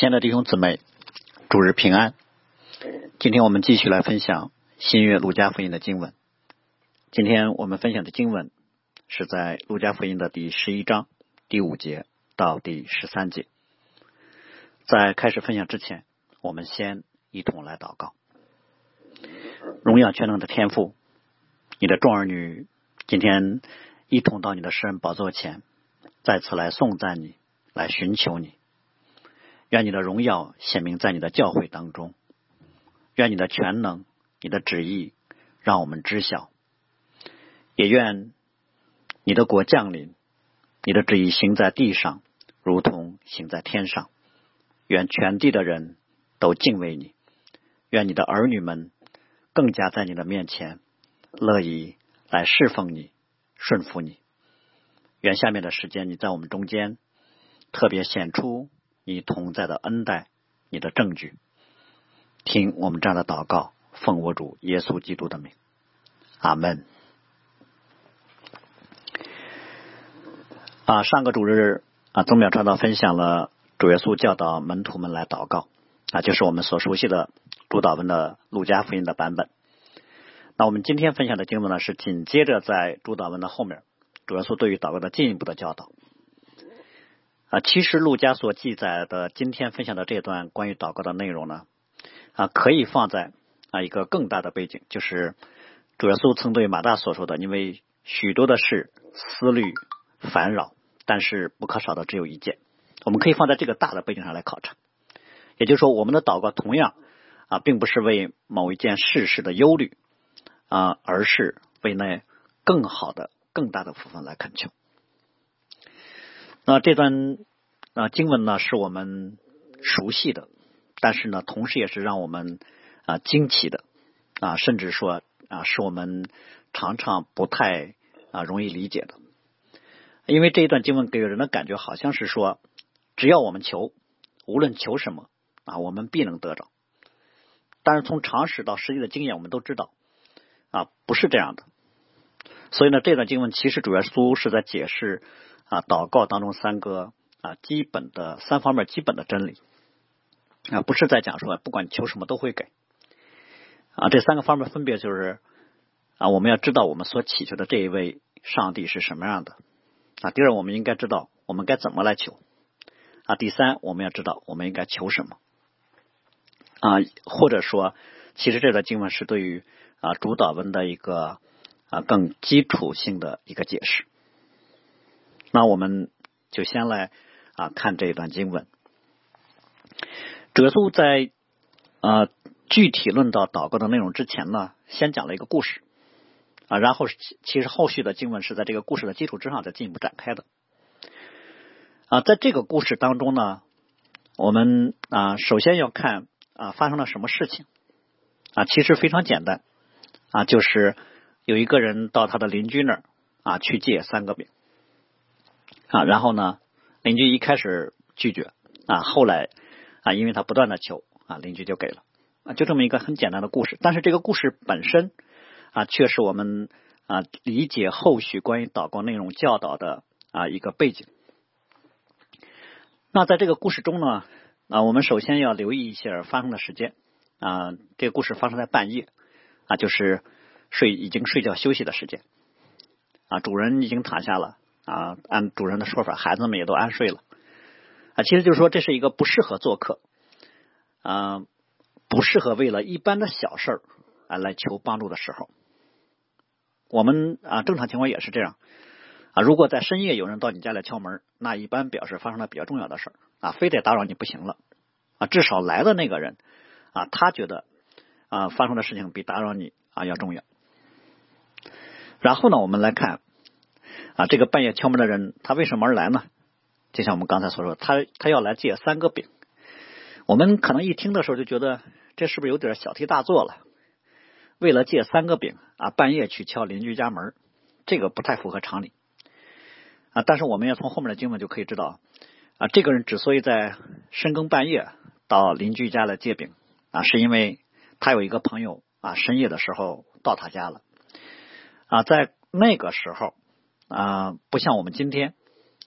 亲爱的弟兄姊妹，主日平安。今天我们继续来分享新约路加福音的经文。今天我们分享的经文是在路加福音的第十一章第五节到第十三节。在开始分享之前，我们先一同来祷告。荣耀全能的天父，你的众儿女今天一同到你的诗人宝座前，再次来颂赞你，来寻求你。愿你的荣耀显明在你的教会当中，愿你的全能、你的旨意让我们知晓，也愿你的国降临，你的旨意行在地上，如同行在天上。愿全地的人都敬畏你，愿你的儿女们更加在你的面前乐意来侍奉你、顺服你。愿下面的时间你在我们中间特别显出。你同在的恩待，你的证据，听我们这样的祷告，奉我主耶稣基督的名，阿门。啊，上个主日啊，宗淼传道分享了主耶稣教导门徒们来祷告啊，就是我们所熟悉的主导文的路加福音的版本。那我们今天分享的经文呢，是紧接着在主导文的后面，主耶稣对于祷告的进一步的教导。啊，其实陆家所记载的今天分享的这段关于祷告的内容呢，啊，可以放在啊一个更大的背景，就是主耶稣曾对马大所说的：“因为许多的事思虑烦扰，但是不可少的只有一件。”我们可以放在这个大的背景上来考察。也就是说，我们的祷告同样啊，并不是为某一件事事的忧虑啊，而是为那更好的、更大的福分来恳求。那这段啊经文呢，是我们熟悉的，但是呢，同时也是让我们啊惊奇的啊，甚至说啊，是我们常常不太啊容易理解的。因为这一段经文给人的感觉，好像是说，只要我们求，无论求什么啊，我们必能得着。但是从常识到实际的经验，我们都知道啊，不是这样的。所以呢，这段经文其实主要书是在解释。啊，祷告当中三个啊基本的三方面基本的真理啊，不是在讲说不管求什么都会给啊。这三个方面分别就是啊，我们要知道我们所祈求的这一位上帝是什么样的啊。第二，我们应该知道我们该怎么来求啊。第三，我们要知道我们应该求什么啊，或者说，其实这段经文是对于啊主导文的一个啊更基础性的一个解释。那我们就先来啊看这一段经文。哲稣在啊具体论到祷告的内容之前呢，先讲了一个故事啊，然后其实后续的经文是在这个故事的基础之上再进一步展开的啊。在这个故事当中呢，我们啊首先要看啊发生了什么事情啊，其实非常简单啊，就是有一个人到他的邻居那儿啊去借三个饼。啊，然后呢，邻居一开始拒绝啊，后来啊，因为他不断的求啊，邻居就给了啊，就这么一个很简单的故事。但是这个故事本身啊，却是我们啊理解后续关于祷告内容教导的啊一个背景。那在这个故事中呢，啊，我们首先要留意一下发生的时间啊，这个故事发生在半夜啊，就是睡已经睡觉休息的时间啊，主人已经躺下了。啊，按主人的说法，孩子们也都安睡了啊。其实就是说，这是一个不适合做客啊，不适合为了一般的小事儿啊来求帮助的时候。我们啊，正常情况也是这样啊。如果在深夜有人到你家来敲门，那一般表示发生了比较重要的事儿啊，非得打扰你不行了啊。至少来的那个人啊，他觉得啊，发生的事情比打扰你啊要重要。然后呢，我们来看。啊，这个半夜敲门的人，他为什么而来呢？就像我们刚才所说，他他要来借三个饼。我们可能一听的时候就觉得，这是不是有点小题大做了？为了借三个饼啊，半夜去敲邻居家门，这个不太符合常理啊。但是我们要从后面的经文就可以知道啊，这个人之所以在深更半夜到邻居家来借饼啊，是因为他有一个朋友啊，深夜的时候到他家了啊，在那个时候。啊，不像我们今天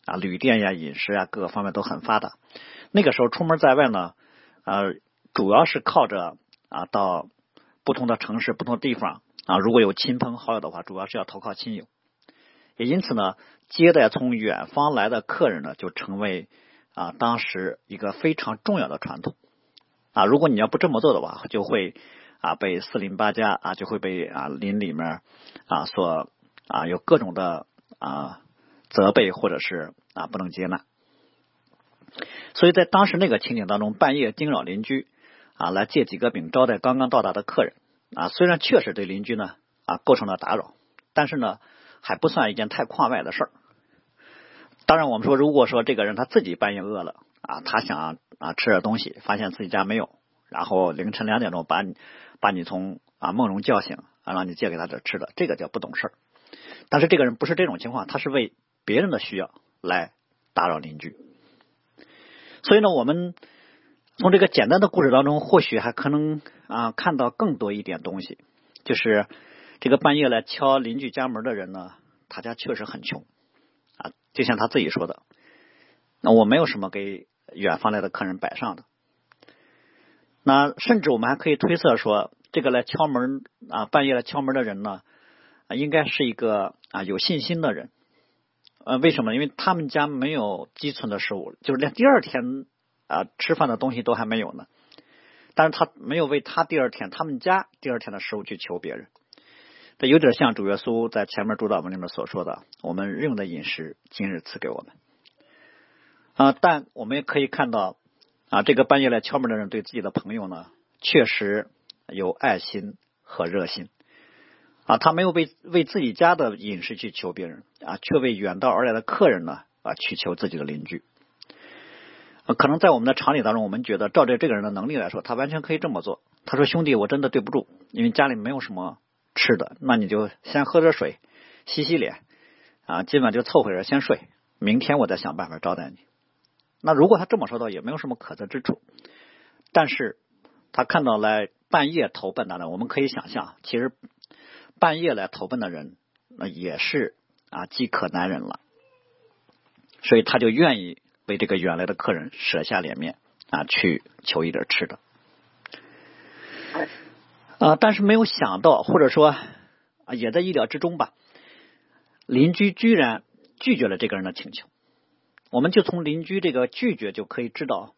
啊，旅店呀、饮食啊，各个方面都很发达。那个时候出门在外呢，呃，主要是靠着啊，到不同的城市、不同的地方啊，如果有亲朋好友的话，主要是要投靠亲友。也因此呢，接待从远方来的客人呢，就成为啊当时一个非常重要的传统啊。如果你要不这么做的话，就会啊被四邻八家啊，就会被啊邻里面啊所啊有各种的啊责备或者是啊不能接纳。所以在当时那个情景当中，半夜惊扰邻居啊来借几个饼招待刚刚到达的客人啊，虽然确实对邻居呢啊构成了打扰，但是呢。还不算一件太旷外的事儿。当然，我们说，如果说这个人他自己半夜饿了啊，他想啊吃点东西，发现自己家没有，然后凌晨两点钟把你把你从啊梦中叫醒啊，让你借给他点吃的，这个叫不懂事儿。但是这个人不是这种情况，他是为别人的需要来打扰邻居。所以呢，我们从这个简单的故事当中，或许还可能啊看到更多一点东西，就是。这个半夜来敲邻居家门的人呢，他家确实很穷啊，就像他自己说的，那我没有什么给远方来的客人摆上的。那甚至我们还可以推测说，这个来敲门啊，半夜来敲门的人呢，应该是一个啊有信心的人。呃，为什么？因为他们家没有积存的食物，就是连第二天啊吃饭的东西都还没有呢。但是他没有为他第二天他们家第二天的食物去求别人。这有点像主耶稣在前面主导文里面所说的：“我们日用的饮食，今日赐给我们。”啊，但我们也可以看到，啊，这个半夜来敲门的人对自己的朋友呢，确实有爱心和热心。啊，他没有为为自己家的饮食去求别人，啊，却为远道而来的客人呢，啊，去求自己的邻居。可能在我们的常理当中，我们觉得照着这个人的能力来说，他完全可以这么做。他说：“兄弟，我真的对不住，因为家里没有什么。”吃的，那你就先喝点水，洗洗脸啊，今晚就凑合着先睡，明天我再想办法招待你。那如果他这么说的，也没有什么可责之处。但是他看到来半夜投奔的，我们可以想象，其实半夜来投奔的人，那也是啊饥渴难忍了，所以他就愿意为这个远来的客人舍下脸面啊，去求一点吃的。啊！但是没有想到，或者说啊，也在意料之中吧。邻居居然拒绝了这个人的请求。我们就从邻居这个拒绝就可以知道，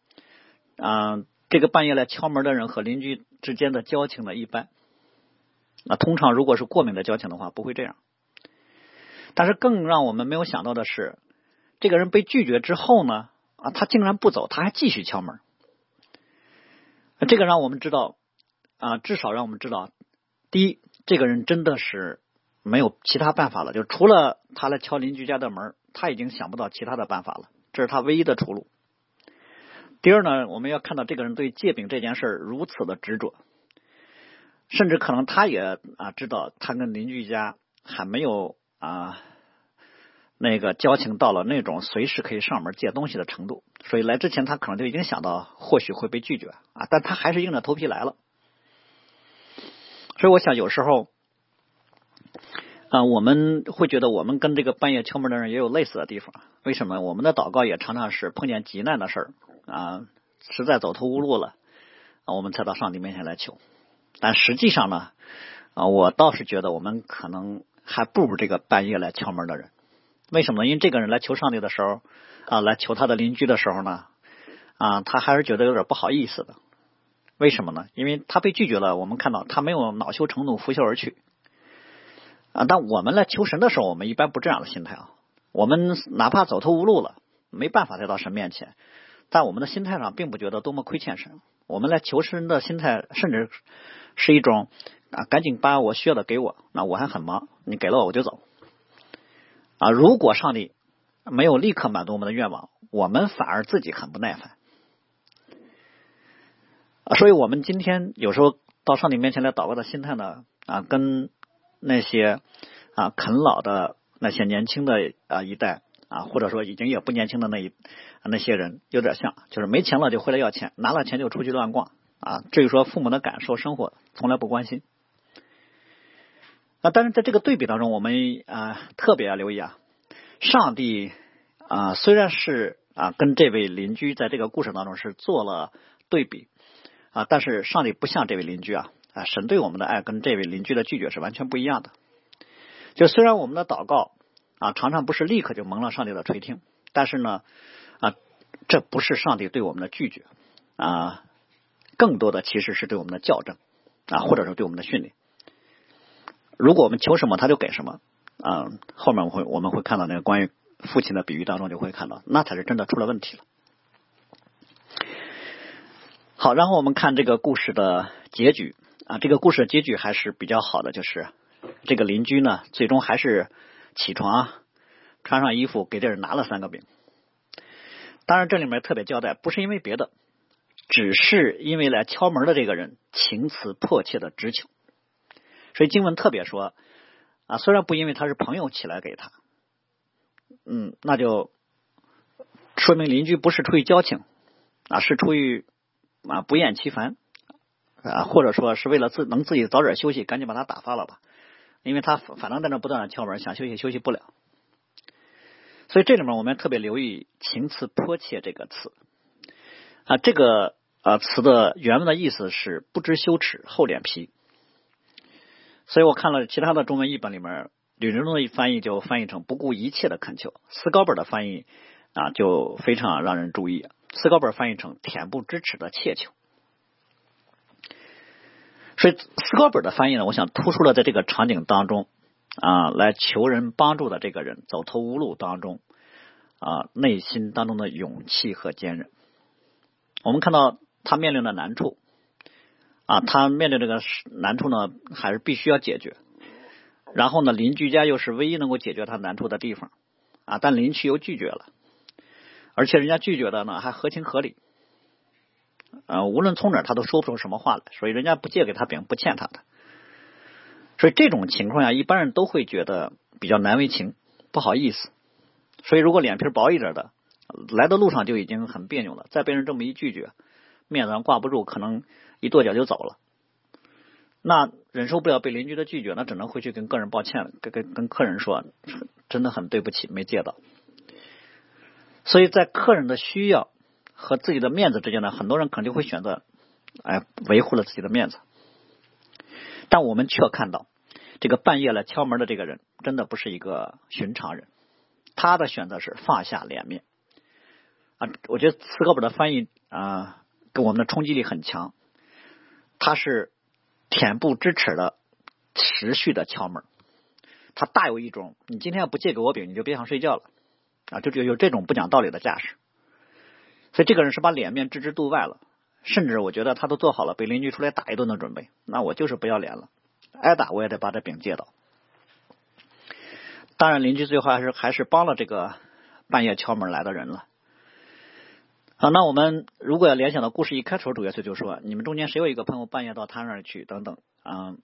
啊，这个半夜来敲门的人和邻居之间的交情呢一般。那通常如果是过敏的交情的话，不会这样。但是更让我们没有想到的是，这个人被拒绝之后呢，啊，他竟然不走，他还继续敲门。这个让我们知道。啊，至少让我们知道，第一，这个人真的是没有其他办法了，就除了他来敲邻居家的门，他已经想不到其他的办法了，这是他唯一的出路。第二呢，我们要看到这个人对借饼这件事如此的执着，甚至可能他也啊知道他跟邻居家还没有啊那个交情到了那种随时可以上门借东西的程度，所以来之前他可能就已经想到或许会被拒绝啊，但他还是硬着头皮来了。所以我想，有时候啊，我们会觉得我们跟这个半夜敲门的人也有类似的地方。为什么？我们的祷告也常常是碰见急难的事儿啊，实在走投无路了，我们才到上帝面前来求。但实际上呢，啊，我倒是觉得我们可能还不如这个半夜来敲门的人。为什么？因为这个人来求上帝的时候啊，来求他的邻居的时候呢，啊，他还是觉得有点不好意思的。为什么呢？因为他被拒绝了。我们看到他没有恼羞成怒、拂袖而去啊。但我们来求神的时候，我们一般不这样的心态啊。我们哪怕走投无路了，没办法再到神面前，但我们的心态上并不觉得多么亏欠神。我们来求神的心态，甚至是一种啊，赶紧把我需要的给我。那我还很忙，你给了我我就走啊。如果上帝没有立刻满足我们的愿望，我们反而自己很不耐烦。所以我们今天有时候到上帝面前来祷告的心态呢，啊，跟那些啊啃老的那些年轻的啊一代啊，或者说已经也不年轻的那一那些人有点像，就是没钱了就回来要钱，拿了钱就出去乱逛啊。至于说父母的感受、生活，从来不关心。啊，但是在这个对比当中，我们啊特别要留意啊，上帝啊，虽然是啊跟这位邻居在这个故事当中是做了对比啊，但是上帝不像这位邻居啊啊，神对我们的爱跟这位邻居的拒绝是完全不一样的。就虽然我们的祷告啊常常不是立刻就蒙了上帝的垂听，但是呢啊，这不是上帝对我们的拒绝啊，更多的其实是对我们的校正啊，或者说对我们的训练。如果我们求什么，他就给什么啊。后面我会我们会看到那个关于父亲的比喻当中就会看到，那才是真的出了问题了。好，然后我们看这个故事的结局啊，这个故事的结局还是比较好的，就是这个邻居呢，最终还是起床，穿上衣服给这人拿了三个饼。当然，这里面特别交代，不是因为别的，只是因为来敲门的这个人情辞迫切的直求。所以经文特别说啊，虽然不因为他是朋友起来给他，嗯，那就说明邻居不是出于交情啊，是出于啊不厌其烦啊，或者说是为了自能自己早点休息，赶紧把他打发了吧，因为他反正在那不断的敲门，想休息休息不了。所以这里面我们特别留意“情辞迫切”这个词啊，这个啊词的原文的意思是不知羞耻、厚脸皮。所以我看了其他的中文译本里面，吕振中的翻译就翻译成“不顾一切的恳求”，思高本的翻译啊就非常让人注意，思高本翻译成“恬不知耻的切求”。所以思高本的翻译呢，我想突出了在这个场景当中啊来求人帮助的这个人走投无路当中啊内心当中的勇气和坚韧。我们看到他面临的难处。啊，他面对这个难处呢，还是必须要解决。然后呢，邻居家又是唯一能够解决他难处的地方啊，但邻居又拒绝了，而且人家拒绝的呢还合情合理。啊，无论从哪他都说不出什么话来，所以人家不借给他饼，不欠他的。所以这种情况下，一般人都会觉得比较难为情，不好意思。所以如果脸皮薄一点的，来的路上就已经很别扭了，再被人这么一拒绝，面子上挂不住，可能。一跺脚就走了，那忍受不了被邻居的拒绝，那只能回去跟客人抱歉，跟跟跟客人说，真的很对不起，没借到。所以在客人的需要和自己的面子之间呢，很多人肯定会选择，哎，维护了自己的面子。但我们却看到，这个半夜来敲门的这个人，真的不是一个寻常人，他的选择是放下脸面。啊，我觉得斯高本的翻译啊，跟我们的冲击力很强。他是恬不知耻的持续的敲门，他大有一种你今天要不借给我饼，你就别想睡觉了啊，就就有这种不讲道理的架势。所以这个人是把脸面置之度外了，甚至我觉得他都做好了被邻居出来打一顿的准备。那我就是不要脸了，挨打我也得把这饼借到。当然，邻居最后还是还是帮了这个半夜敲门来的人了。好，那我们如果要联想到故事一开头，主耶稣就说：“你们中间谁有一个朋友半夜到他那儿去，等等，啊，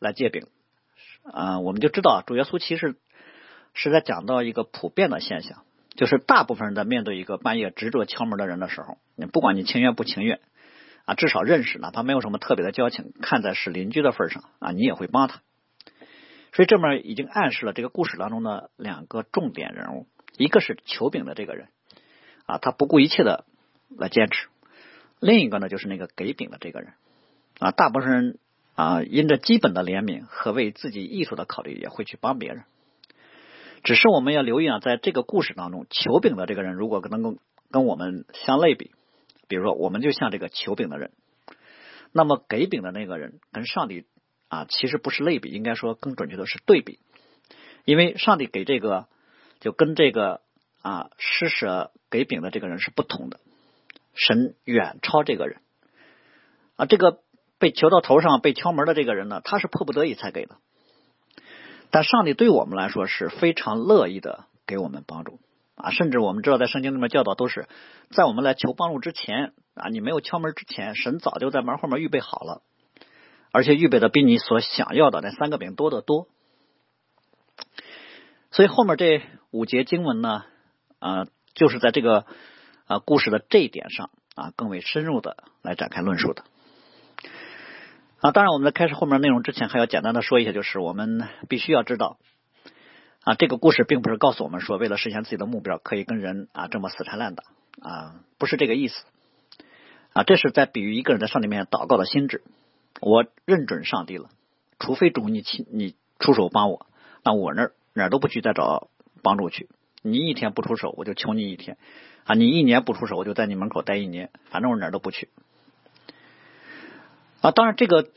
来借饼，啊，我们就知道主耶稣其实是在讲到一个普遍的现象，就是大部分人在面对一个半夜执着敲门的人的时候，你不管你情愿不情愿，啊，至少认识，哪怕没有什么特别的交情，看在是邻居的份上，啊，你也会帮他。所以这面已经暗示了这个故事当中的两个重点人物，一个是求饼的这个人，啊，他不顾一切的。来坚持，另一个呢，就是那个给饼的这个人啊，大部分人啊，因着基本的怜悯和为自己艺术的考虑，也会去帮别人。只是我们要留意啊，在这个故事当中，求饼的这个人如果能够跟我们相类比，比如说我们就像这个求饼的人，那么给饼的那个人跟上帝啊，其实不是类比，应该说更准确的是对比，因为上帝给这个就跟这个啊施舍给饼的这个人是不同的。神远超这个人啊！这个被求到头上被敲门的这个人呢，他是迫不得已才给的。但上帝对我们来说是非常乐意的给我们帮助啊！甚至我们知道，在圣经里面教导都是在我们来求帮助之前啊，你没有敲门之前，神早就在门后面预备好了，而且预备的比你所想要的那三个饼多得多。所以后面这五节经文呢，啊，就是在这个。啊，故事的这一点上啊，更为深入的来展开论述的啊。当然，我们在开始后面内容之前，还要简单的说一下，就是我们必须要知道啊，这个故事并不是告诉我们说，为了实现自己的目标，可以跟人啊这么死缠烂打啊，不是这个意思啊，这是在比喻一个人在上帝面前祷告的心智。我认准上帝了，除非主你亲你出手帮我，那我那哪儿都不去再找帮助去。你一天不出手，我就求你一天啊！你一年不出手，我就在你门口待一年，反正我哪儿都不去啊！当然，这个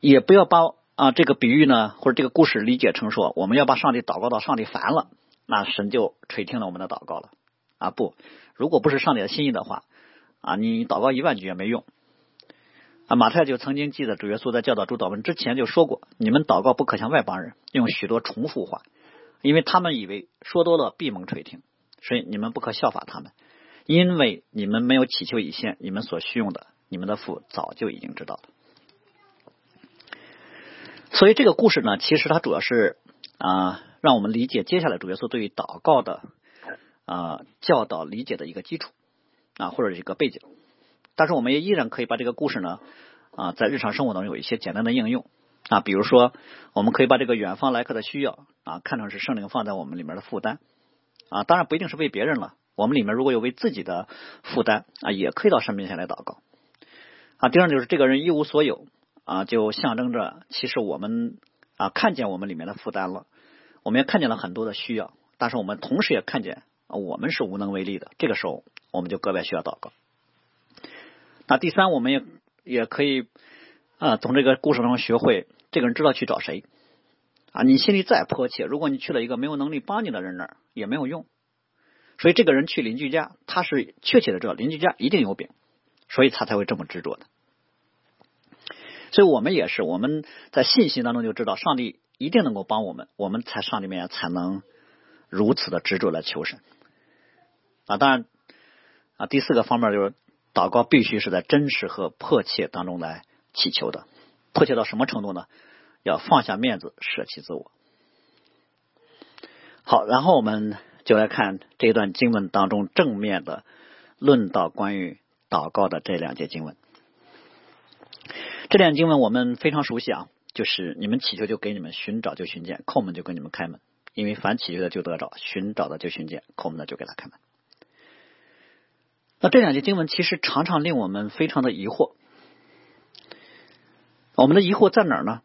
也不要把啊这个比喻呢，或者这个故事理解成说，我们要把上帝祷告到上帝烦了，那神就垂听了我们的祷告了啊！不，如果不是上帝的心意的话啊，你祷告一万句也没用。啊，马太就曾经记得主耶稣在教导主祷文之前就说过：“你们祷告不可像外邦人，用许多重复话，因为他们以为说多了闭蒙垂听，所以你们不可效法他们，因为你们没有祈求以先，你们所需用的，你们的父早就已经知道了。”所以这个故事呢，其实它主要是啊，让我们理解接下来主耶稣对于祷告的啊教导理解的一个基础啊，或者一个背景。但是我们也依然可以把这个故事呢啊，在日常生活当中有一些简单的应用啊，比如说，我们可以把这个远方来客的需要啊，看成是圣灵放在我们里面的负担啊，当然不一定是为别人了，我们里面如果有为自己的负担啊，也可以到神面前来祷告啊。第二就是这个人一无所有啊，就象征着其实我们啊看见我们里面的负担了，我们也看见了很多的需要，但是我们同时也看见我们是无能为力的，这个时候我们就格外需要祷告。那第三，我们也也可以啊，从这个故事中学会，这个人知道去找谁啊。你心里再迫切，如果你去了一个没有能力帮你的人那儿，也没有用。所以这个人去邻居家，他是确切的知道邻居家一定有饼，所以他才会这么执着的。所以我们也是，我们在信心当中就知道上帝一定能够帮我们，我们才上帝面才能如此的执着来求神啊。当然啊，第四个方面就是。祷告必须是在真实和迫切当中来祈求的，迫切到什么程度呢？要放下面子，舍弃自我。好，然后我们就来看这段经文当中正面的论到关于祷告的这两节经文。这两经文我们非常熟悉啊，就是你们祈求就给你们，寻找就寻见，叩门就给你们开门。因为凡祈求的就得着，寻找的就寻见，叩门的就给他开门。那这两节经文其实常常令我们非常的疑惑，我们的疑惑在哪儿呢？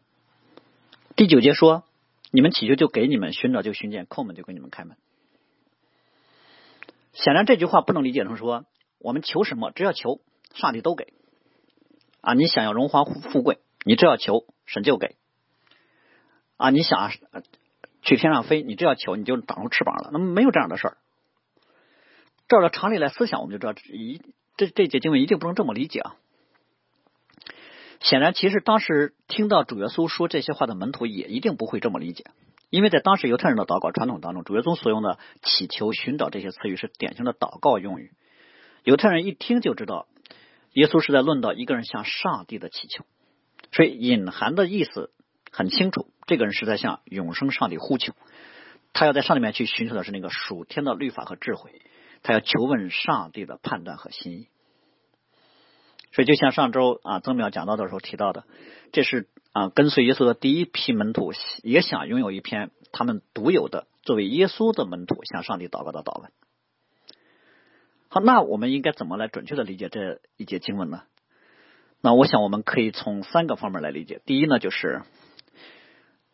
第九节说：“你们祈求就给你们，寻找就寻见，叩门就给你们开门。”显然这句话不能理解成说，我们求什么，只要求上帝都给啊！你想要荣华富贵，你只要求神就给啊！你想去天上飞，你只要求你就长出翅膀了，那么没有这样的事儿。照着常理来思想，我们就知道一这这节经文一定不能这么理解啊。显然，其实当时听到主耶稣说这些话的门徒也一定不会这么理解，因为在当时犹太人的祷告传统当中，主耶稣所用的祈求、寻找这些词语是典型的祷告用语。犹太人一听就知道，耶稣是在论到一个人向上帝的祈求，所以隐含的意思很清楚：这个人是在向永生上帝呼求，他要在上帝面去寻求的是那个属天的律法和智慧。他要求问上帝的判断和心意，所以就像上周啊曾淼讲到的时候提到的，这是啊跟随耶稣的第一批门徒也想拥有一篇他们独有的作为耶稣的门徒向上帝祷告的祷文。好，那我们应该怎么来准确的理解这一节经文呢？那我想我们可以从三个方面来理解。第一呢，就是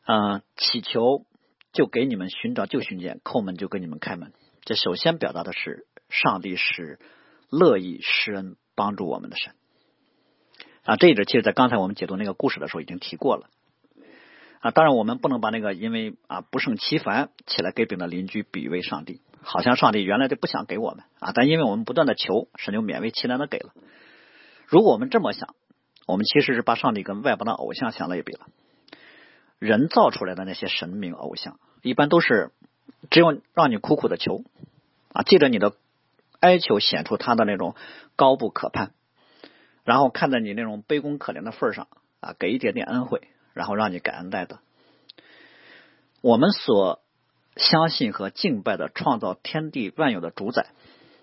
啊祈求就给你们寻找就寻见，叩门就给你们开门。这首先表达的是，上帝是乐意施恩帮助我们的神啊。这一点其实，在刚才我们解读那个故事的时候已经提过了啊。当然，我们不能把那个因为啊不胜其烦起来给饼的邻居比喻为上帝，好像上帝原来就不想给我们啊。但因为我们不断的求，神就勉为其难的给了。如果我们这么想，我们其实是把上帝跟外邦的偶像相类比了。人造出来的那些神明偶像，一般都是。只有让你苦苦的求啊，借着你的哀求显出他的那种高不可攀，然后看在你那种卑躬可怜的份上啊，给一点点恩惠，然后让你感恩戴德。我们所相信和敬拜的创造天地万有的主宰，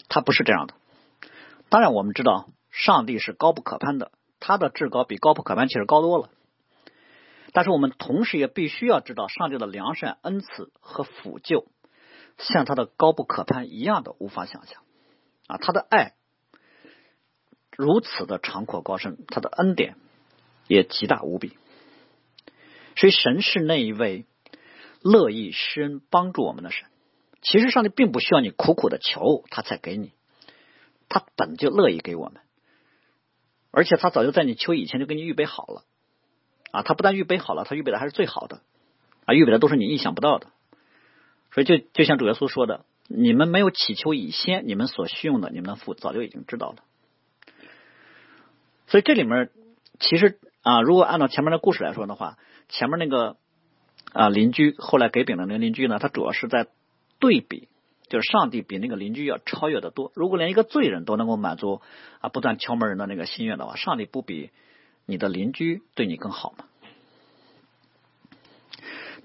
他不是这样的。当然，我们知道上帝是高不可攀的，他的至高比高不可攀其实高多了。但是我们同时也必须要知道，上帝的良善、恩慈和抚救，像他的高不可攀一样的无法想象啊！他的爱如此的长阔高深，他的恩典也极大无比。所以，神是那一位乐意施恩帮助我们的神。其实，上帝并不需要你苦苦的求，他才给你，他本就乐意给我们，而且他早就在你求以前就给你预备好了。啊，他不但预备好了，他预备的还是最好的，啊，预备的都是你意想不到的。所以，就就像主耶稣说的：“你们没有祈求以先，你们所需用的，你们的父早就已经知道了。”所以，这里面其实啊，如果按照前面的故事来说的话，前面那个啊邻居后来给饼的那个邻居呢，他主要是在对比，就是上帝比那个邻居要超越的多。如果连一个罪人都能够满足啊不断敲门人的那个心愿的话，上帝不比。你的邻居对你更好吗？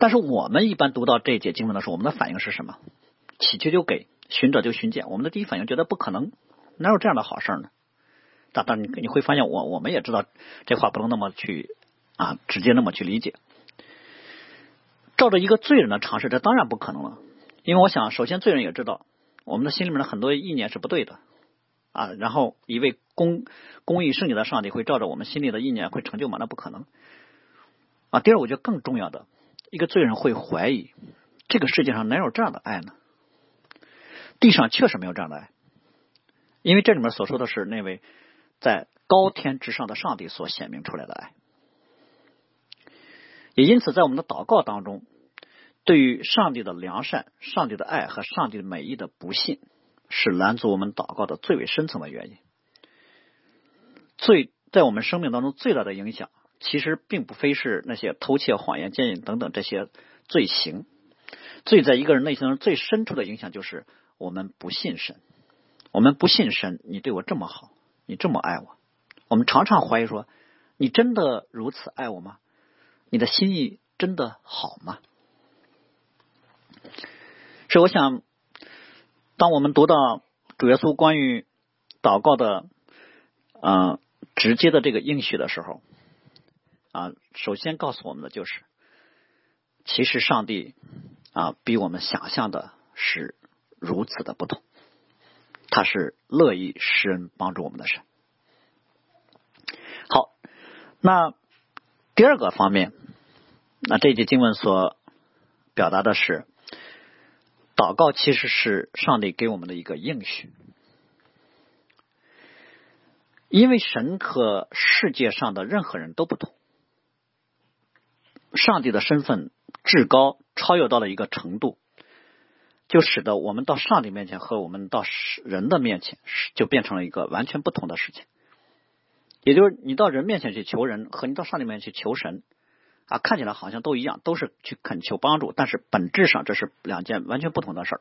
但是我们一般读到这一节经文的时候，我们的反应是什么？乞求就给，寻者就寻见。我们的第一反应觉得不可能，哪有这样的好事呢？但但你你会发现，我我们也知道这话不能那么去啊，直接那么去理解。照着一个罪人的尝试，这当然不可能了。因为我想，首先罪人也知道，我们的心里面的很多意念是不对的。啊，然后一位公公义圣洁的上帝会照着我们心里的意念会成就吗？那不可能。啊，第二，我觉得更重要的，一个罪人会怀疑这个世界上哪有这样的爱呢？地上确实没有这样的爱，因为这里面所说的是那位在高天之上的上帝所显明出来的爱。也因此，在我们的祷告当中，对于上帝的良善、上帝的爱和上帝的美意的不信。是拦阻我们祷告的最为深层的原因。最在我们生命当中最大的影响，其实并不非是那些偷窃、谎言、奸淫等等这些罪行。罪在一个人内心中最深处的影响，就是我们不信神。我们不信神，你对我这么好，你这么爱我，我们常常怀疑说：你真的如此爱我吗？你的心意真的好吗？所以，我想。当我们读到主耶稣关于祷告的嗯直接的这个应许的时候啊，首先告诉我们的就是，其实上帝啊比我们想象的是如此的不同，他是乐意施恩帮助我们的神。好，那第二个方面，那这节经文所表达的是。祷告其实是上帝给我们的一个应许，因为神和世界上的任何人都不同，上帝的身份至高，超越到了一个程度，就使得我们到上帝面前和我们到人的面前，就变成了一个完全不同的事情。也就是你到人面前去求人，和你到上帝面前去求神。啊，看起来好像都一样，都是去恳求帮助，但是本质上这是两件完全不同的事儿。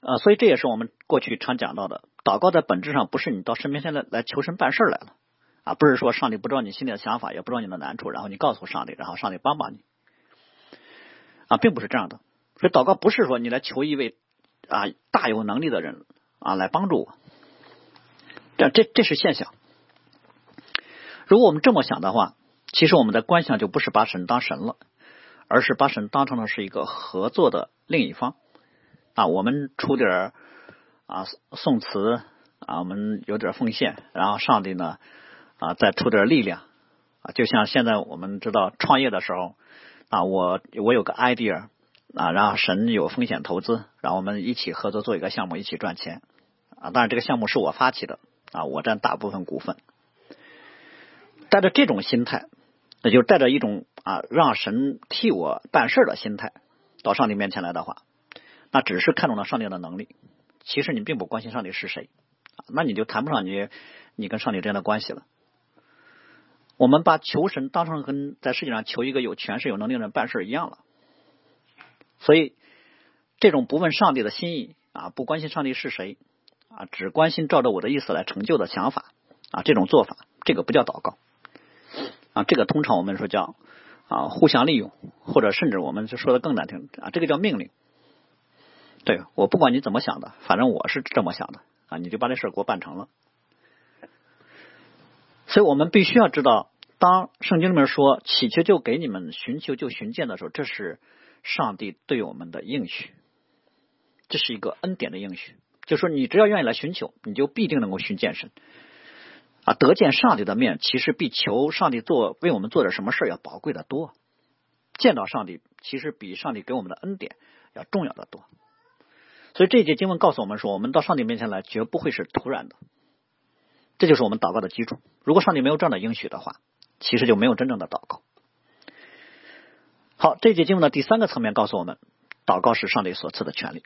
啊，所以这也是我们过去常讲到的，祷告在本质上不是你到神面前来来求神办事来了，啊，不是说上帝不知道你心里的想法，也不知道你的难处，然后你告诉上帝，然后上帝帮帮你，啊，并不是这样的。所以祷告不是说你来求一位啊大有能力的人啊来帮助我，这这这是现象。如果我们这么想的话。其实我们的观想就不是把神当神了，而是把神当成了是一个合作的另一方啊。我们出点啊宋词啊，我们有点奉献，然后上帝呢啊再出点力量啊。就像现在我们知道创业的时候啊，我我有个 idea 啊，然后神有风险投资，然后我们一起合作做一个项目，一起赚钱啊。当然这个项目是我发起的啊，我占大部分股份，带着这种心态。那就带着一种啊，让神替我办事的心态到上帝面前来的话，那只是看中了上帝的能力。其实你并不关心上帝是谁，那你就谈不上你你跟上帝之间的关系了。我们把求神当成跟在世界上求一个有权势、有能力的人办事一样了。所以这种不问上帝的心意啊，不关心上帝是谁啊，只关心照着我的意思来成就的想法啊，这种做法，这个不叫祷告。啊，这个通常我们说叫啊互相利用，或者甚至我们就说的更难听啊，这个叫命令。对我不管你怎么想的，反正我是这么想的啊，你就把这事给我办成了。所以我们必须要知道，当圣经里面说祈求就给你们，寻求就寻见的时候，这是上帝对我们的应许，这是一个恩典的应许。就说你只要愿意来寻求，你就必定能够寻见神啊，得见上帝的面，其实比求上帝做为我们做点什么事要宝贵的多。见到上帝，其实比上帝给我们的恩典要重要的多。所以这一节经文告诉我们说，我们到上帝面前来，绝不会是突然的。这就是我们祷告的基础。如果上帝没有这样的应许的话，其实就没有真正的祷告。好，这节经文的第三个层面告诉我们，祷告是上帝所赐的权利。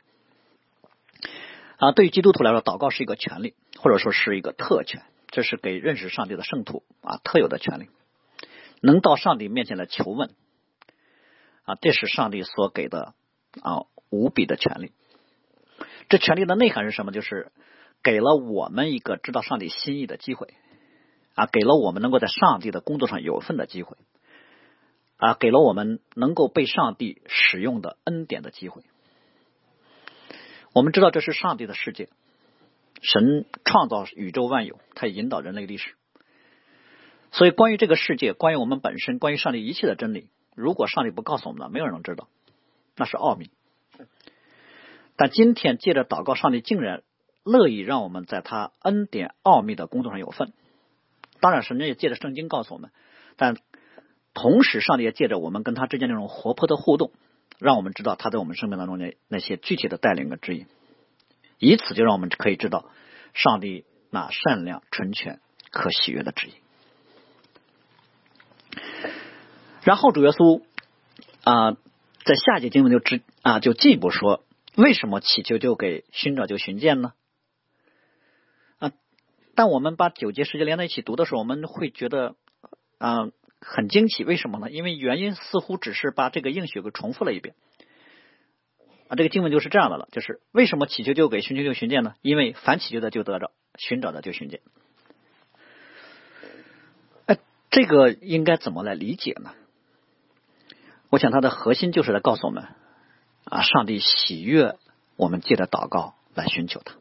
啊，对于基督徒来说，祷告是一个权利，或者说是一个特权，这是给认识上帝的圣徒啊特有的权利，能到上帝面前来求问啊，这是上帝所给的啊无比的权利。这权利的内涵是什么？就是给了我们一个知道上帝心意的机会啊，给了我们能够在上帝的工作上有份的机会啊，给了我们能够被上帝使用的恩典的机会。我们知道这是上帝的世界，神创造宇宙万有，他引导人类历史。所以，关于这个世界，关于我们本身，关于上帝一切的真理，如果上帝不告诉我们，没有人能知道，那是奥秘。但今天借着祷告，上帝竟然乐意让我们在他恩典奥秘的工作上有份。当然，神也借着圣经告诉我们，但同时，上帝也借着我们跟他之间那种活泼的互动。让我们知道他在我们生命当中的那些具体的带领和指引，以此就让我们可以知道上帝那善良、纯全、可喜悦的指引。然后主耶稣啊，在下节经文就知啊，就进一步说，为什么祈求就给寻找就寻见呢？啊，当我们把九节十节连在一起读的时候，我们会觉得啊。很惊奇，为什么呢？因为原因似乎只是把这个应许给重复了一遍啊。这个经文就是这样的了，就是为什么祈求就给，寻求就寻见呢？因为凡祈求的就得着，寻找的就寻见。哎，这个应该怎么来理解呢？我想它的核心就是来告诉我们啊，上帝喜悦我们借着祷告来寻求他。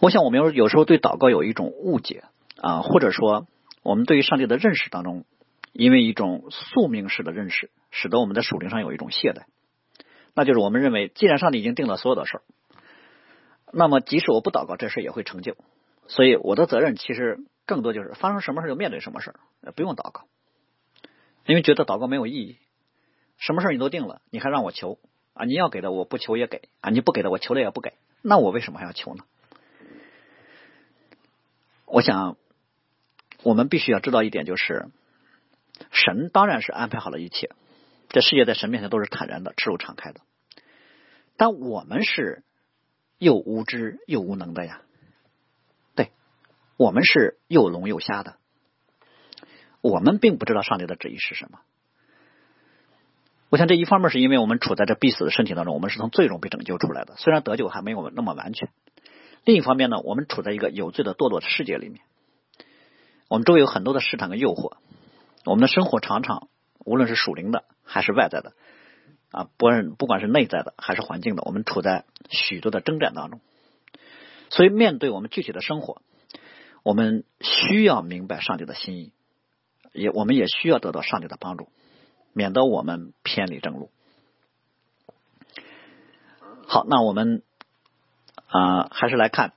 我想我们有有时候对祷告有一种误解啊，或者说。我们对于上帝的认识当中，因为一种宿命式的认识，使得我们在属灵上有一种懈怠。那就是我们认为，既然上帝已经定了所有的事儿，那么即使我不祷告，这事也会成就。所以我的责任其实更多就是发生什么事就面对什么事儿，不用祷告，因为觉得祷告没有意义。什么事你都定了，你还让我求啊？你要给的我不求也给啊？你不给的我求了也不给，那我为什么还要求呢？我想。我们必须要知道一点，就是神当然是安排好了一切，这世界在神面前都是坦然的、赤露敞开的。但我们是又无知又无能的呀，对，我们是又聋又瞎的，我们并不知道上帝的旨意是什么。我想这一方面是因为我们处在这必死的身体当中，我们是从罪中被拯救出来的，虽然得救还没有那么完全；另一方面呢，我们处在一个有罪的堕落的世界里面。我们周围有很多的市场跟诱惑，我们的生活常常无论是属灵的还是外在的啊，不论不管是内在的还是环境的，我们处在许多的征战当中。所以，面对我们具体的生活，我们需要明白上帝的心意，也我们也需要得到上帝的帮助，免得我们偏离正路。好，那我们啊，还是来看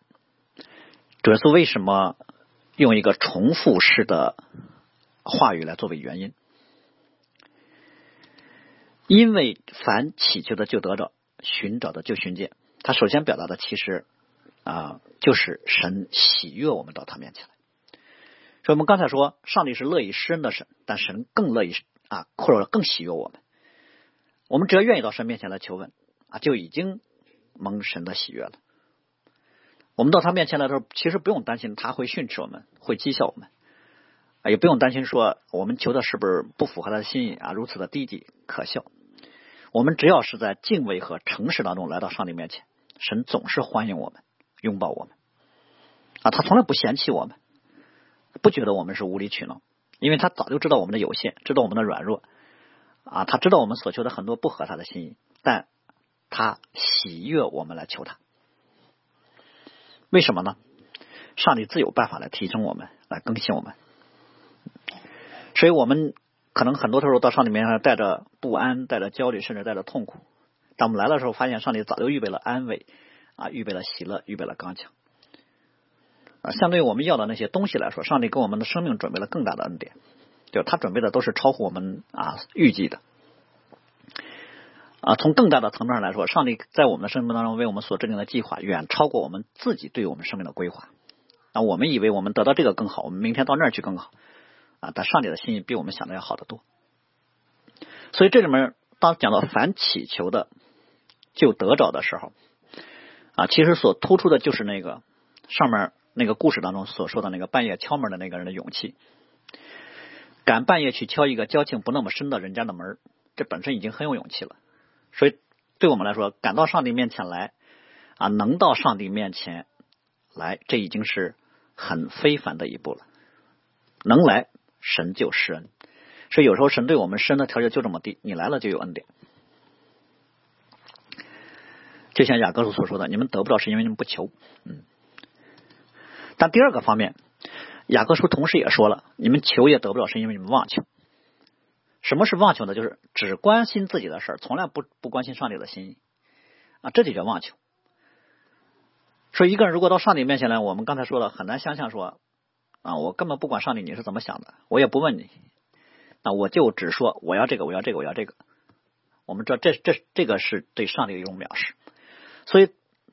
主耶稣为什么。用一个重复式的话语来作为原因，因为凡祈求的就得着，寻找的就寻见。他首先表达的其实啊，就是神喜悦我们到他面前来。所以我们刚才说，上帝是乐意施恩的神，但神更乐意啊，或者更喜悦我们。我们只要愿意到神面前来求问啊，就已经蒙神的喜悦了。我们到他面前来的时候，其实不用担心他会训斥我们，会讥笑我们，也不用担心说我们求的是不是不符合他的心意啊，如此的低级可笑。我们只要是在敬畏和诚实当中来到上帝面前，神总是欢迎我们，拥抱我们啊，他从来不嫌弃我们，不觉得我们是无理取闹，因为他早就知道我们的有限，知道我们的软弱啊，他知道我们所求的很多不合他的心意，但他喜悦我们来求他。为什么呢？上帝自有办法来提升我们，来更新我们。所以我们可能很多时候到上帝面前带着不安、带着焦虑，甚至带着痛苦。当我们来的时候，发现上帝早就预备了安慰，啊，预备了喜乐，预备了刚强。啊，相对于我们要的那些东西来说，上帝给我们的生命准备了更大的恩典，就他准备的都是超乎我们啊预计的。啊，从更大的层面上来说，上帝在我们的生命当中为我们所制定的计划，远超过我们自己对我们生命的规划。啊，我们以为我们得到这个更好，我们明天到那儿去更好。啊，但上帝的心意比我们想的要好得多。所以这里面当讲到凡祈求的。就得着的时候，啊，其实所突出的就是那个上面那个故事当中所说的那个半夜敲门的那个人的勇气，敢半夜去敲一个交情不那么深的人家的门，这本身已经很有勇气了。所以，对我们来说，赶到上帝面前来，啊，能到上帝面前来，这已经是很非凡的一步了。能来，神就施恩。所以有时候神对我们施恩的条件就这么低，你来了就有恩典。就像雅各书所说的，你们得不到是因为你们不求。嗯，但第二个方面，雅各书同时也说了，你们求也得不到是因为你们妄求。什么是妄求呢？就是只关心自己的事儿，从来不不关心上帝的心意啊，这就叫妄求。说一个人如果到上帝面前来，我们刚才说了，很难想象说啊，我根本不管上帝你是怎么想的，我也不问你，那我就只说我要这个，我要这个，我要这个。我们知道这这这个是对上帝的一种藐视。所以，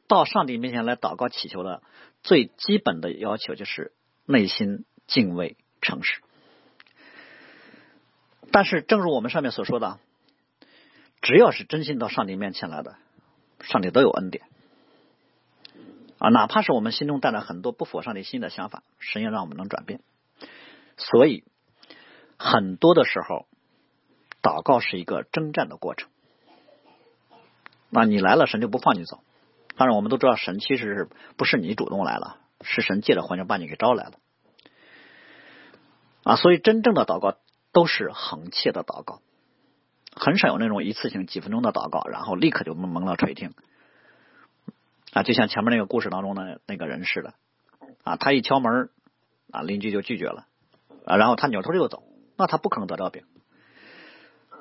到上帝面前来祷告祈求的最基本的要求就是内心敬畏诚实。但是，正如我们上面所说的，只要是真心到上帝面前来的，上帝都有恩典啊！哪怕是我们心中带来很多不符合上帝心的想法，神也让我们能转变。所以，很多的时候，祷告是一个征战的过程。那你来了，神就不放你走。当然，我们都知道，神其实是不是你主动来了，是神借着环境把你给招来了。啊，所以真正的祷告都是横切的祷告，很少有那种一次性几分钟的祷告，然后立刻就蒙了垂听。啊，就像前面那个故事当中的那个人似的，啊，他一敲门，啊，邻居就拒绝了，啊，然后他扭头就走，那他不可能得着饼。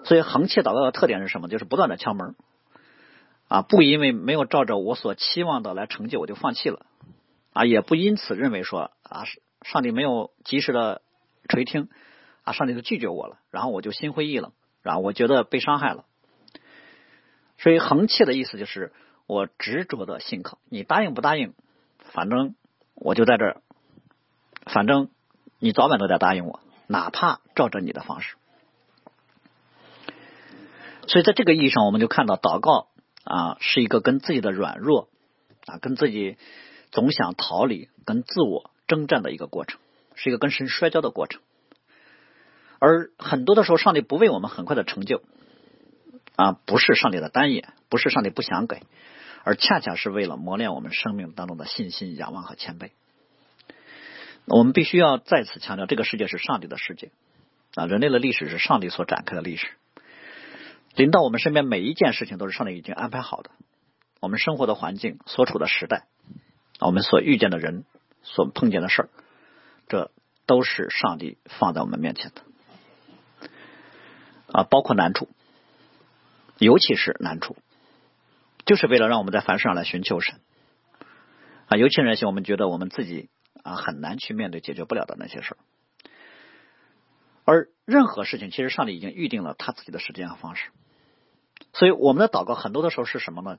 所以横切祷告的特点是什么？就是不断的敲门。啊，不因为没有照着我所期望的来成就，我就放弃了啊，也不因此认为说啊，上帝没有及时的垂听啊，上帝就拒绝我了，然后我就心灰意冷，然后我觉得被伤害了。所以横切的意思就是我执着的信靠，你答应不答应，反正我就在这儿，反正你早晚都得答应我，哪怕照着你的方式。所以在这个意义上，我们就看到祷告。啊，是一个跟自己的软弱啊，跟自己总想逃离、跟自我征战的一个过程，是一个跟神摔跤的过程。而很多的时候，上帝不为我们很快的成就啊，不是上帝的单眼，不是上帝不想给，而恰恰是为了磨练我们生命当中的信心、仰望和谦卑。我们必须要再次强调，这个世界是上帝的世界啊，人类的历史是上帝所展开的历史。临到我们身边每一件事情都是上帝已经安排好的。我们生活的环境、所处的时代、我们所遇见的人、所碰见的事儿，这都是上帝放在我们面前的。啊，包括难处，尤其是难处，就是为了让我们在凡事上来寻求神。啊，尤其是那些我们觉得我们自己啊很难去面对、解决不了的那些事儿。而任何事情，其实上帝已经预定了他自己的时间和方式。所以我们的祷告很多的时候是什么呢？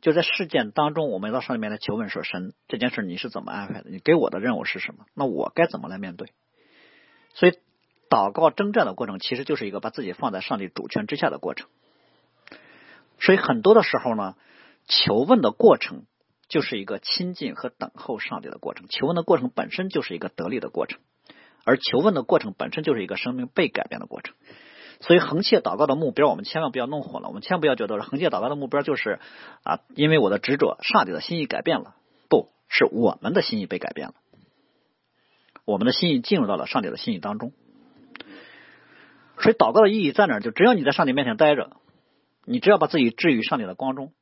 就在事件当中，我们到上面来求问说：“神，这件事你是怎么安排的？你给我的任务是什么？那我该怎么来面对？”所以，祷告征战的过程其实就是一个把自己放在上帝主权之下的过程。所以很多的时候呢，求问的过程就是一个亲近和等候上帝的过程。求问的过程本身就是一个得力的过程，而求问的过程本身就是一个生命被改变的过程。所以横切祷告的目标，我们千万不要弄混了。我们千万不要觉得横切祷告的目标就是啊，因为我的执着，上帝的心意改变了，不是我们的心意被改变了，我们的心意进入到了上帝的心意当中。所以祷告的意义在哪？就只要你在上帝面前待着，你只要把自己置于上帝的光中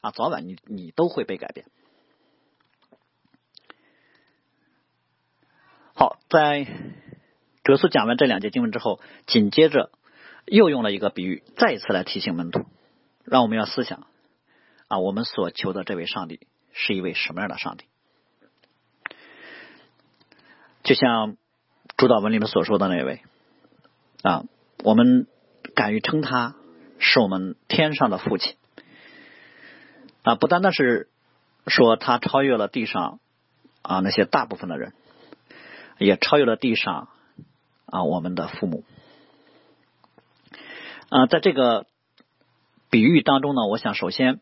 啊，早晚你你都会被改变。好，在。主耶稣讲完这两节经文之后，紧接着又用了一个比喻，再一次来提醒门徒，让我们要思想啊，我们所求的这位上帝是一位什么样的上帝？就像主导文里面所说的那位啊，我们敢于称他是我们天上的父亲啊，不单单是说他超越了地上啊那些大部分的人，也超越了地上啊我们的父母啊，在这个比喻当中呢，我想首先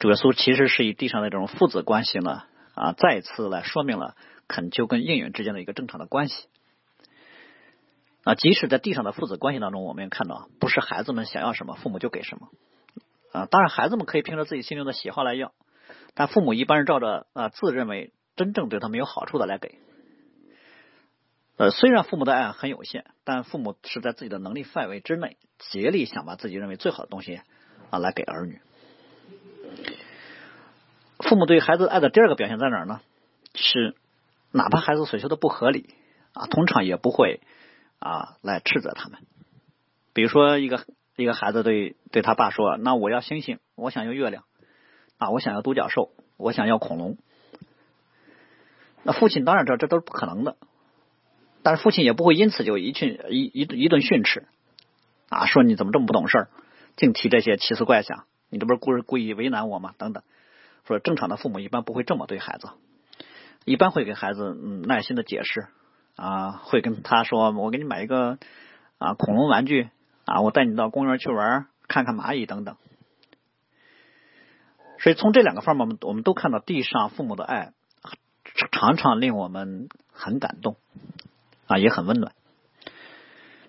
主耶稣其实是以地上的这种父子关系呢啊，再次来说明了。恳求跟应允之间的一个正常的关系啊，即使在地上的父子关系当中，我们也看到，不是孩子们想要什么，父母就给什么啊。当然，孩子们可以凭着自己心中的喜好来要，但父母一般是照着啊自认为真正对他们有好处的来给。呃，虽然父母的爱很有限，但父母是在自己的能力范围之内，竭力想把自己认为最好的东西啊来给儿女。父母对孩子爱的第二个表现在哪儿呢？是。哪怕孩子所求的不合理啊，通常也不会啊来斥责他们。比如说，一个一个孩子对对他爸说：“那我要星星，我想要月亮啊，我想要独角兽，我想要恐龙。”那父亲当然知道这都是不可能的，但是父亲也不会因此就一训一一一顿训斥啊，说你怎么这么不懂事儿，净提这些奇思怪想，你这不是故故意为难我吗？等等，说正常的父母一般不会这么对孩子。一般会给孩子嗯耐心的解释啊，会跟他说：“我给你买一个啊恐龙玩具啊，我带你到公园去玩，看看蚂蚁等等。”所以从这两个方面，我们我们都看到地上父母的爱常常令我们很感动啊，也很温暖。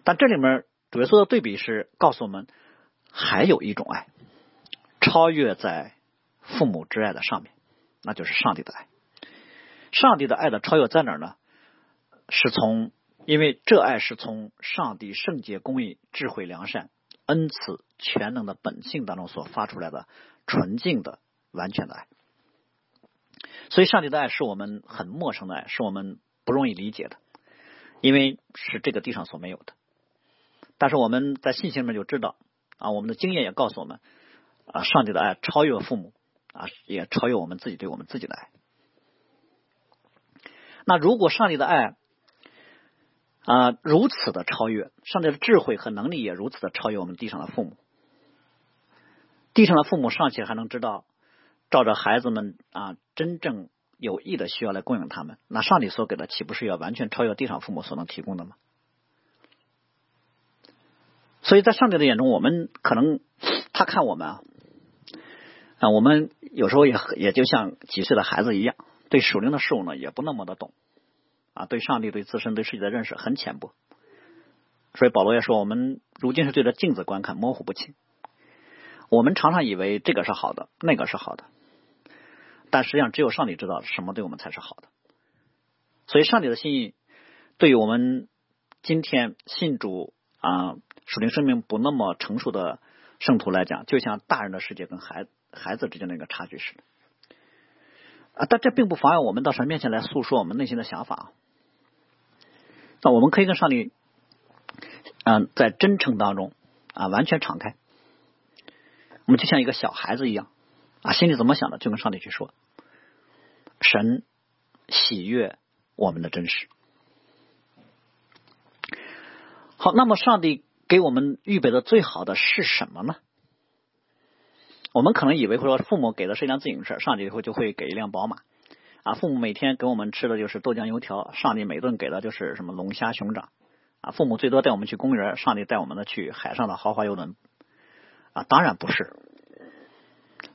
但这里面主要说的对比是告诉我们，还有一种爱超越在父母之爱的上面，那就是上帝的爱。上帝的爱的超越在哪儿呢？是从，因为这爱是从上帝圣洁、公义、智慧、良善、恩慈、全能的本性当中所发出来的纯净的、完全的爱。所以，上帝的爱是我们很陌生的爱，是我们不容易理解的，因为是这个地上所没有的。但是我们在信心里面就知道啊，我们的经验也告诉我们啊，上帝的爱超越父母啊，也超越我们自己对我们自己的爱。那如果上帝的爱啊如此的超越，上帝的智慧和能力也如此的超越我们地上的父母，地上的父母尚且还能知道照着孩子们啊真正有益的需要来供应他们，那上帝所给的岂不是要完全超越地上父母所能提供的吗？所以在上帝的眼中，我们可能他看我们啊啊，我们有时候也也就像几岁的孩子一样。对属灵的事物呢，也不那么的懂啊。对上帝、对自身、对世界的认识很浅薄，所以保罗也说，我们如今是对着镜子观看，模糊不清。我们常常以为这个是好的，那个是好的，但实际上只有上帝知道什么对我们才是好的。所以，上帝的心意对于我们今天信主啊，属灵生命不那么成熟的圣徒来讲，就像大人的世界跟孩孩子之间的一个差距似的。啊，但这并不妨碍我们到神面前来诉说我们内心的想法。那我们可以跟上帝，嗯，在真诚当中啊，完全敞开。我们就像一个小孩子一样啊，心里怎么想的就跟上帝去说。神喜悦我们的真实。好，那么上帝给我们预备的最好的是什么呢？我们可能以为，或者说父母给的是一辆自行车，上帝以后就会给一辆宝马啊。父母每天给我们吃的就是豆浆油条，上帝每顿给的就是什么龙虾熊掌啊。父母最多带我们去公园，上帝带我们呢去海上的豪华游轮啊。当然不是，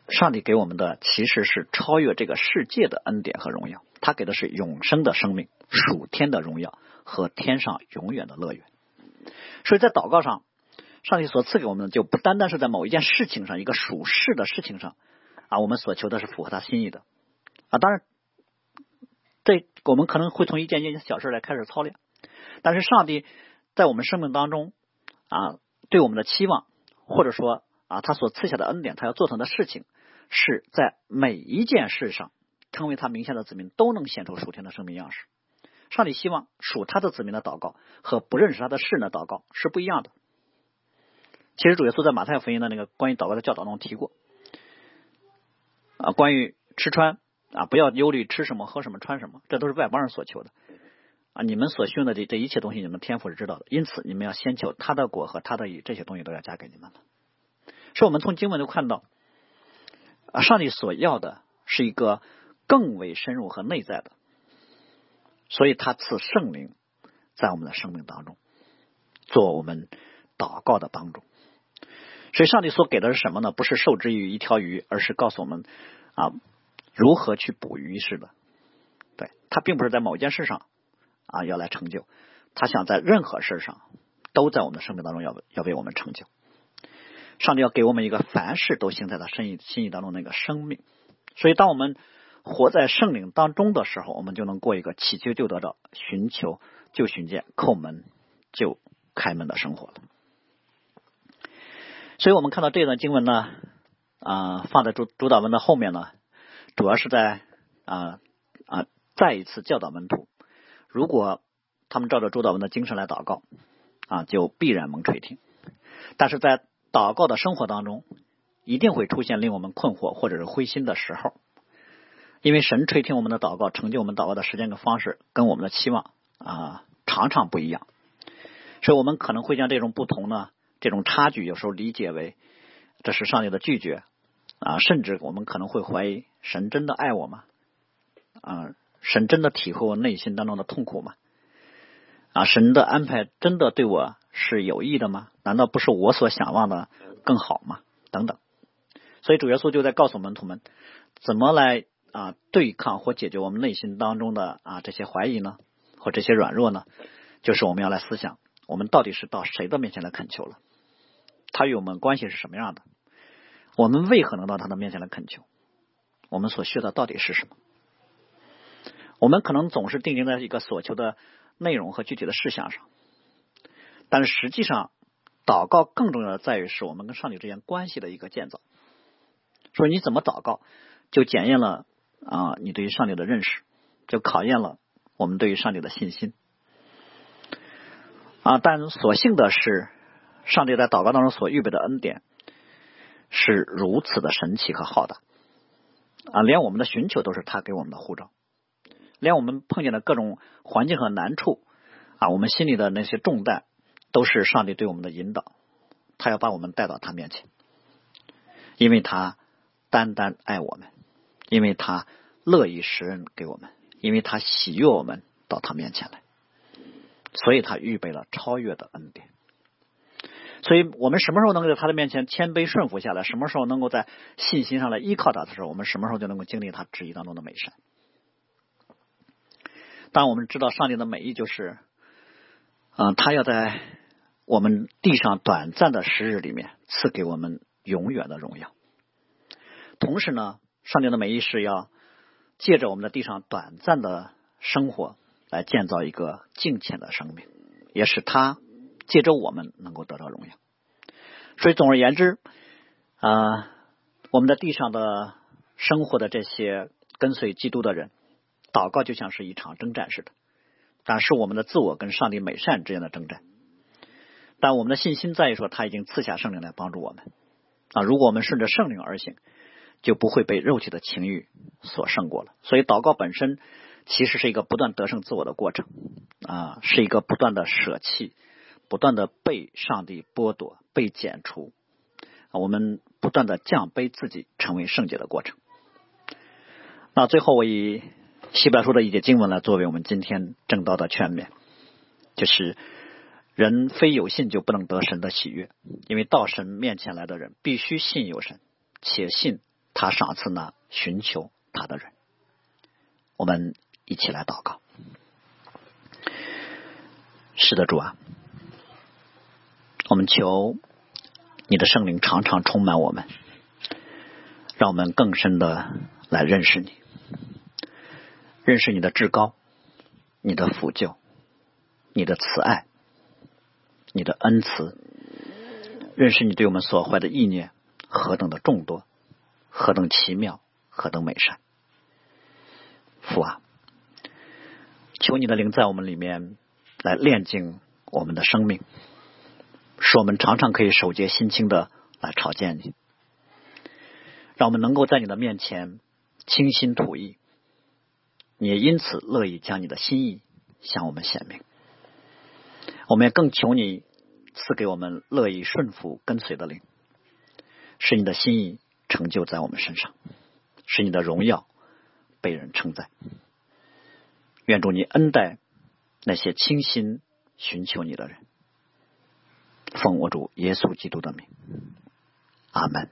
上帝给我们的其实是超越这个世界的恩典和荣耀，他给的是永生的生命、属天的荣耀和天上永远的乐园。所以在祷告上。上帝所赐给我们的，就不单单是在某一件事情上，一个属世的事情上啊，我们所求的是符合他心意的啊。当然，这我们可能会从一件件小事来开始操练，但是上帝在我们生命当中啊，对我们的期望，或者说啊，他所赐下的恩典，他要做成的事情，是在每一件事上，成为他名下的子民都能显出属天的生命样式上帝希望属他的子民的祷告和不认识他的世人的祷告是不一样的。其实主耶稣在马太福音的那个关于祷告的教导中提过，啊，关于吃穿啊，不要忧虑吃什么、喝什么、穿什么，这都是外邦人所求的啊。你们所需用的这这一切东西，你们天赋是知道的，因此你们要先求他的果和他的义，这些东西都要加给你们的。是我们从经文中看到，啊，上帝所要的是一个更为深入和内在的，所以他赐圣灵在我们的生命当中，做我们祷告的帮助。所以，上帝所给的是什么呢？不是受之于一条鱼，而是告诉我们啊如何去捕鱼似的。对他，并不是在某件事上啊要来成就，他想在任何事上都在我们的生命当中要要为我们成就。上帝要给我们一个凡事都行在他心意心意当中那个生命。所以，当我们活在圣灵当中的时候，我们就能过一个祈求就得到、寻求就寻见、叩门就开门的生活了。所以我们看到这段经文呢，啊，放在主主导文的后面呢，主要是在啊啊再一次教导门徒，如果他们照着主导文的精神来祷告，啊，就必然蒙垂听。但是在祷告的生活当中，一定会出现令我们困惑或者是灰心的时候，因为神垂听我们的祷告，成就我们祷告的时间跟方式，跟我们的期望啊常常不一样，所以我们可能会将这种不同呢。这种差距有时候理解为这是上帝的拒绝啊，甚至我们可能会怀疑神真的爱我吗？啊，神真的体会我内心当中的痛苦吗？啊，神的安排真的对我是有益的吗？难道不是我所想望的更好吗？等等。所以主耶稣就在告诉门徒们，怎么来啊对抗或解决我们内心当中的啊这些怀疑呢，或这些软弱呢？就是我们要来思想，我们到底是到谁的面前来恳求了？他与我们关系是什么样的？我们为何能到他的面前来恳求？我们所需的到底是什么？我们可能总是定睛在一个所求的内容和具体的事项上，但是实际上，祷告更重要的在于是我们跟上帝之间关系的一个建造。说你怎么祷告，就检验了啊你对于上帝的认识，就考验了我们对于上帝的信心啊。但所幸的是。上帝在祷告当中所预备的恩典是如此的神奇和浩大啊！连我们的寻求都是他给我们的护照，连我们碰见的各种环境和难处啊，我们心里的那些重担都是上帝对我们的引导。他要把我们带到他面前，因为他单单爱我们，因为他乐意施恩给我们，因为他喜悦我们到他面前来，所以他预备了超越的恩典。所以我们什么时候能够在他的面前谦卑顺服下来？什么时候能够在信心上来依靠他的时候，我们什么时候就能够经历他旨意当中的美善？当我们知道上帝的美意就是，嗯，他要在我们地上短暂的时日里面赐给我们永远的荣耀。同时呢，上帝的美意是要借着我们的地上短暂的生活来建造一个敬虔的生命，也使他。借着我们能够得到荣耀，所以总而言之，啊，我们的地上的生活的这些跟随基督的人，祷告就像是一场征战似的，但是我们的自我跟上帝美善之间的征战。但我们的信心在于说，他已经赐下圣灵来帮助我们啊。如果我们顺着圣灵而行，就不会被肉体的情欲所胜过了。所以祷告本身其实是一个不断得胜自我的过程啊，是一个不断的舍弃。不断的被上帝剥夺、被剪除，我们不断的降卑自己，成为圣洁的过程。那最后，我以希伯来书的一节经文来作为我们今天正道的劝勉，就是人非有信就不能得神的喜悦，因为到神面前来的人必须信有神，且信他赏赐那寻求他的人。我们一起来祷告。是的，主啊。我们求你的圣灵常常充满我们，让我们更深的来认识你，认识你的至高，你的抚救，你的慈爱，你的恩慈，认识你对我们所怀的意念何等的众多，何等奇妙，何等美善。父啊，求你的灵在我们里面来炼净我们的生命，使我们常常可以守节心清的来朝见你，让我们能够在你的面前倾心吐意，你也因此乐意将你的心意向我们显明。我们也更求你赐给我们乐意顺服跟随的灵，使你的心意成就在我们身上，使你的荣耀被人称赞。愿主你恩待那些倾心寻求你的人，奉我主耶稣基督的名，阿门。